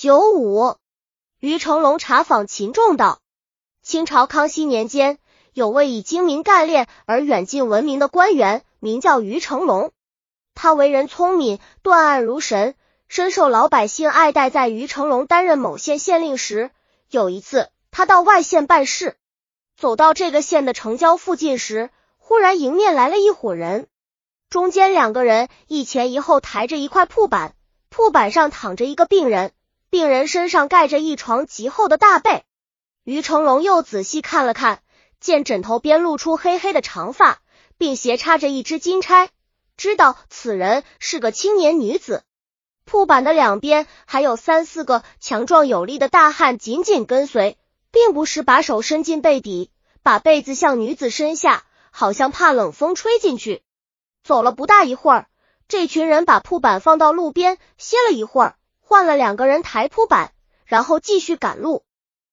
九五，于成龙查访秦仲道：清朝康熙年间，有位以精明干练而远近闻名的官员，名叫于成龙。他为人聪明，断案如神，深受老百姓爱戴。在于成龙担任某县县令时，有一次他到外县办事，走到这个县的城郊附近时，忽然迎面来了一伙人。中间两个人一前一后抬着一块铺板，铺板上躺着一个病人，病人身上盖着一床极厚的大被。于成龙又仔细看了看，见枕头边露出黑黑的长发，并斜插着一只金钗，知道此人是个青年女子。铺板的两边还有三四个强壮有力的大汉紧紧跟随，并不时把手伸进被底，把被子向女子身下，好像怕冷风吹进去。走了不大一会儿，这群人把铺板放到路边歇了一会儿，换了两个人抬铺板，然后继续赶路。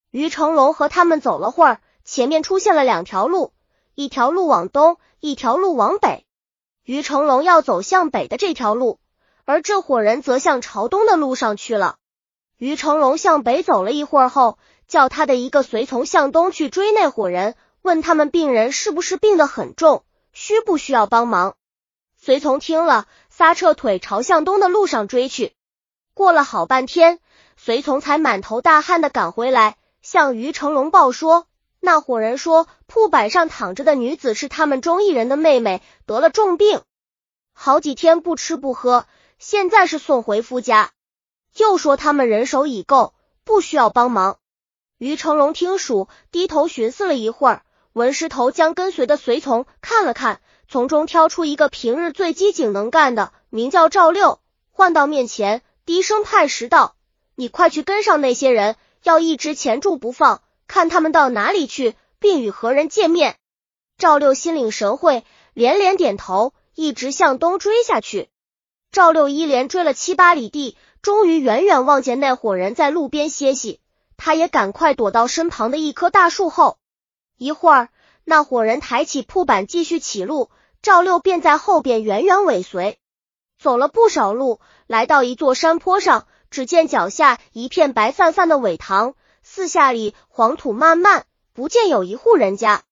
于成龙和他们走了会儿，前面出现了两条路，一条路往东，一条路往北。于成龙要走向北的这条路，而这伙人则向朝东的路上去了。于成龙向北走了一会儿后，叫他的一个随从向东去追那伙人，问他们病人是不是病得很重，需不需要帮忙。随从听了，撒撤腿朝向东的路上追去。过了好半天，随从才满头大汗的赶回来，向于成龙报说，那伙人说铺板上躺着的女子是他们中一人的妹妹，得了重病，好几天不吃不喝，现在是送回夫家。又说他们人手已够，不需要帮忙。于成龙听属，低头寻思了一会儿，文师头将跟随的随从看了看。从中挑出一个平日最机警能干的，名叫赵六，唤到面前，低声判时道：“你快去跟上那些人，要一直钳住不放，看他们到哪里去，并与何人见面。”赵六心领神会，连连点头，一直向东追下去。赵六一连追了七八里地，终于远远望见那伙人在路边歇息，他也赶快躲到身旁的一棵大树后。一会儿。那伙人抬起铺板继续起路，赵六便在后边远远尾随。走了不少路，来到一座山坡上，只见脚下一片白泛泛的苇塘，四下里黄土漫漫，不见有一户人家。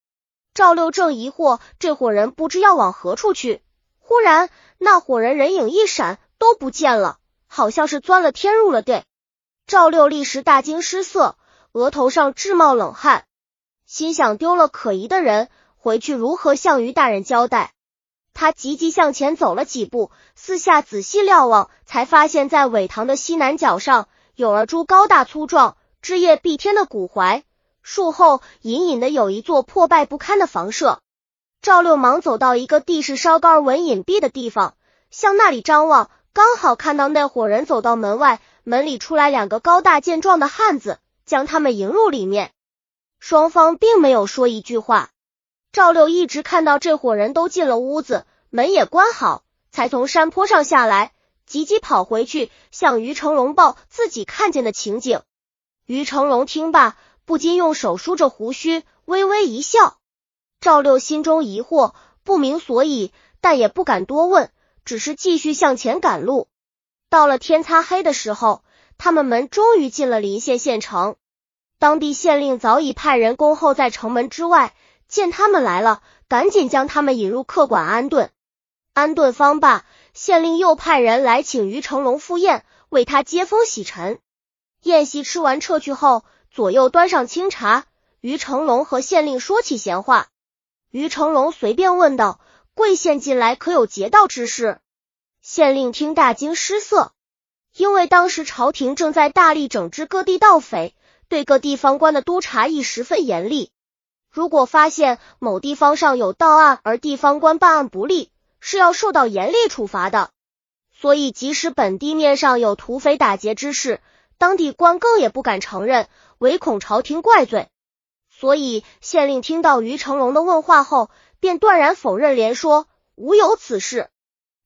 赵六正疑惑这伙人不知要往何处去，忽然那伙人人影一闪，都不见了，好像是钻了天入了地。赵六立时大惊失色，额头上直冒冷汗。心想丢了可疑的人，回去如何向于大人交代？他急急向前走了几步，四下仔细瞭望，才发现，在苇塘的西南角上有二株高大粗壮、枝叶蔽天的古槐，树后隐隐的有一座破败不堪的房舍。赵六忙走到一个地势稍高而稳隐蔽的地方，向那里张望，刚好看到那伙人走到门外，门里出来两个高大健壮的汉子，将他们迎入里面。双方并没有说一句话，赵六一直看到这伙人都进了屋子，门也关好，才从山坡上下来，急急跑回去向于成龙报自己看见的情景。于成龙听罢，不禁用手梳着胡须，微微一笑。赵六心中疑惑，不明所以，但也不敢多问，只是继续向前赶路。到了天擦黑的时候，他们门终于进了临县县城。当地县令早已派人恭候在城门之外，见他们来了，赶紧将他们引入客馆安顿。安顿方罢，县令又派人来请于成龙赴宴，为他接风洗尘。宴席吃完撤去后，左右端上清茶，于成龙和县令说起闲话。于成龙随便问道：“贵县近来可有劫道之事？”县令听大惊失色，因为当时朝廷正在大力整治各地盗匪。对各地方官的督察亦十分严厉，如果发现某地方上有盗案，而地方官办案不力，是要受到严厉处罚的。所以，即使本地面上有土匪打劫之事，当地官更也不敢承认，唯恐朝廷怪罪。所以，县令听到于成龙的问话后，便断然否认，连说无有此事。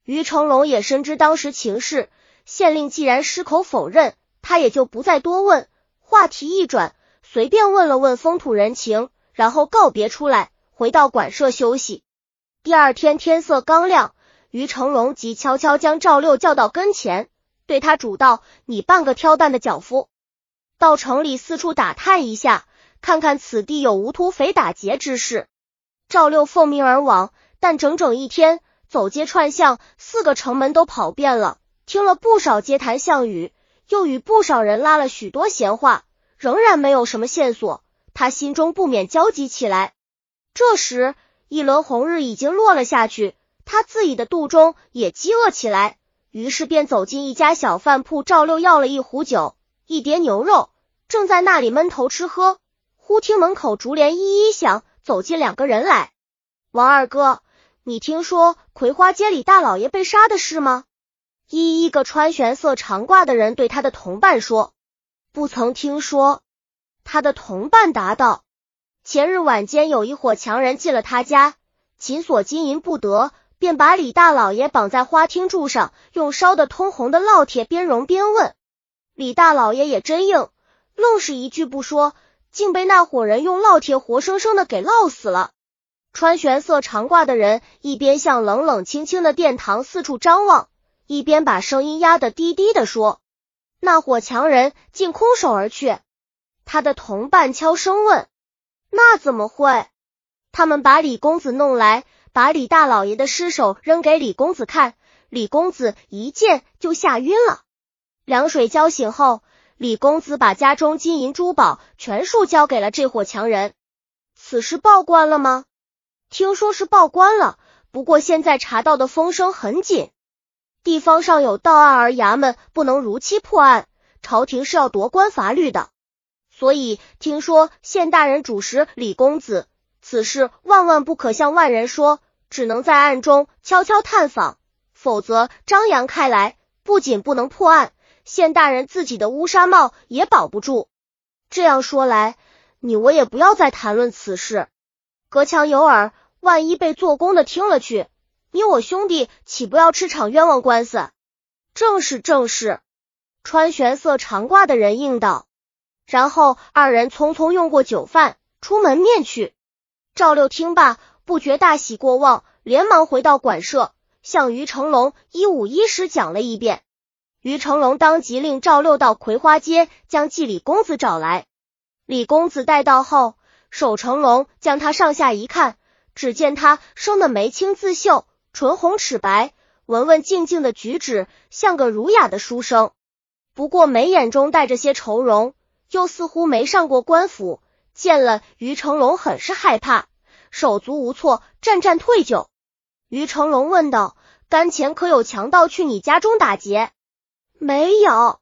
于成龙也深知当时情势，县令既然矢口否认，他也就不再多问。话题一转，随便问了问风土人情，然后告别出来，回到馆舍休息。第二天天色刚亮，于成龙即悄悄将赵六叫到跟前，对他嘱道：“你半个挑担的脚夫，到城里四处打探一下，看看此地有无土匪打劫之事。”赵六奉命而往，但整整一天，走街串巷，四个城门都跑遍了，听了不少街谈巷语，又与不少人拉了许多闲话，仍然没有什么线索。他心中不免焦急起来。这时，一轮红日已经落了下去，他自己的肚中也饥饿起来。于是便走进一家小饭铺，赵六要了一壶酒，一碟牛肉，正在那里闷头吃喝。忽听门口竹帘一一响，走进两个人来。王二哥，你听说葵花街里大老爷被杀的事吗？一一个穿玄色长褂的人对他的同伴说：“不曾听说。”他的同伴答道：“前日晚间有一伙强人进了他家，紧锁金银不得。”便把李大老爷绑在花厅柱上，用烧得通红的烙铁边熔边问。李大老爷也真硬，愣是一句不说，竟被那伙人用烙铁活生生的给烙死了。穿玄色长褂的人一边向冷冷清清的殿堂四处张望，一边把声音压得低低的说：“那伙强人竟空手而去。”他的同伴悄声问：“那怎么会？”他们把李公子弄来。把李大老爷的尸首扔给李公子看，李公子一见就吓晕了。凉水浇醒后，李公子把家中金银珠宝全数交给了这伙强人。此事报官了吗？听说是报官了，不过现在查到的风声很紧，地方上有盗案，而衙门不能如期破案，朝廷是要夺官罚律的。所以听说县大人主使李公子，此事万万不可向外人说。只能在暗中悄悄探访，否则张扬开来，不仅不能破案，县大人自己的乌纱帽也保不住。这样说来，你我也不要再谈论此事，隔墙有耳，万一被做工的听了去，你我兄弟岂不要吃场冤枉官司？正是正是，穿玄色长褂的人应道。然后二人匆匆用过酒饭，出门面去。赵六听罢。不觉大喜过望，连忙回到馆舍，向于成龙一五一十讲了一遍。于成龙当即令赵六到葵花街将季李公子找来。李公子带到后，守成龙将他上下一看，只见他生的眉清自秀，唇红齿白，文文静静的举止，像个儒雅的书生。不过眉眼中带着些愁容，又似乎没上过官府。见了于成龙，很是害怕。手足无措，战战退就。于成龙问道：“甘前可有强盗去你家中打劫？”没有。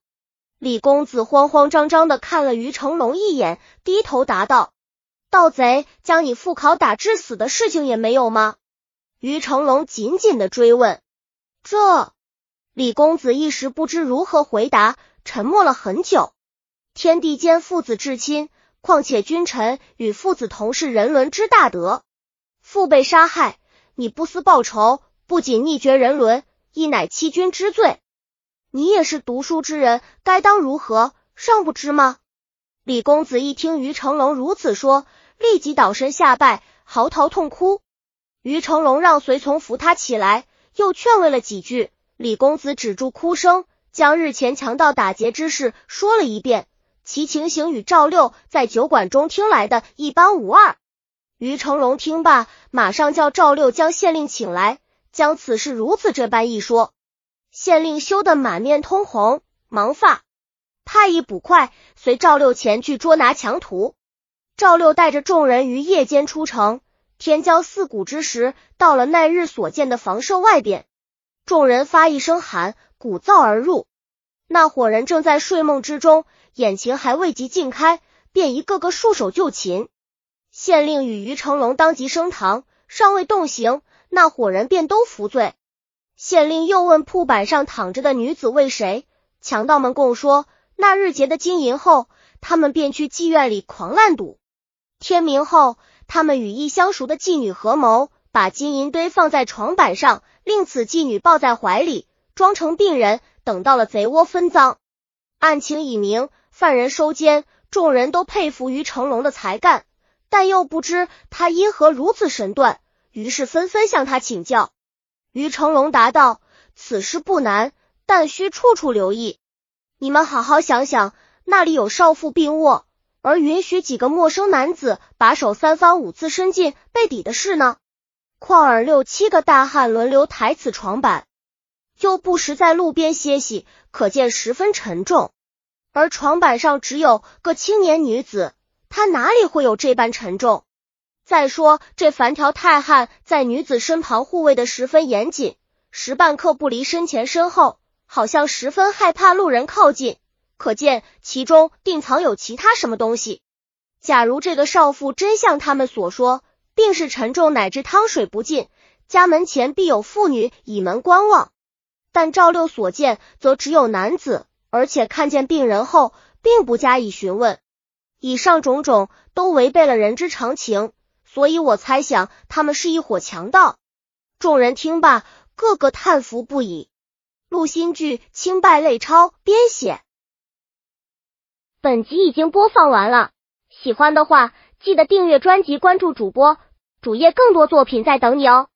李公子慌慌张张的看了于成龙一眼，低头答道：“盗贼将你父考打致死的事情也没有吗？”于成龙紧紧的追问。这李公子一时不知如何回答，沉默了很久。天地间父子至亲。况且君臣与父子同是人伦之大德，父被杀害，你不思报仇，不仅逆绝人伦，亦乃欺君之罪。你也是读书之人，该当如何？尚不知吗？李公子一听于成龙如此说，立即倒身下拜，嚎啕痛哭。于成龙让随从扶他起来，又劝慰了几句。李公子止住哭声，将日前强盗打劫之事说了一遍。其情形与赵六在酒馆中听来的一般无二。于成龙听罢，马上叫赵六将县令请来，将此事如此这般一说。县令羞得满面通红，忙发，派一捕快随赵六前去捉拿强徒。赵六带着众人于夜间出城，天交四鼓之时，到了那日所见的房舍外边。众人发一声喊，鼓噪而入。那伙人正在睡梦之中。眼睛还未及尽开，便一个个束手就擒。县令与于成龙当即升堂，尚未动刑，那伙人便都服罪。县令又问铺板上躺着的女子为谁，强盗们供说，那日劫的金银后，他们便去妓院里狂滥赌。天明后，他们与一相熟的妓女合谋，把金银堆放在床板上，令此妓女抱在怀里，装成病人，等到了贼窝分赃。案情已明。犯人收监，众人都佩服于成龙的才干，但又不知他因何如此神断，于是纷纷向他请教。于成龙答道：“此事不难，但需处处留意。你们好好想想，那里有少妇病卧，而允许几个陌生男子把手三番五次伸进被底的事呢？况尔六七个大汉轮流抬此床板，又不时在路边歇息，可见十分沉重。而床板上只有个青年女子，她哪里会有这般沉重？再说这樊条太汉在女子身旁护卫的十分严谨，时半刻不离身前身后，好像十分害怕路人靠近，可见其中定藏有其他什么东西。假如这个少妇真像他们所说，定是沉重乃至汤水不进，家门前必有妇女倚门观望。但赵六所见，则只有男子，而且看见病人后，并不加以询问。以上种种都违背了人之常情。所以我猜想他们是一伙强盗。众人听罢，个个叹服不已。陆新剧清败类抄编写。本集已经播放完了，喜欢的话记得订阅专辑，关注主播主页，更多作品在等你哦。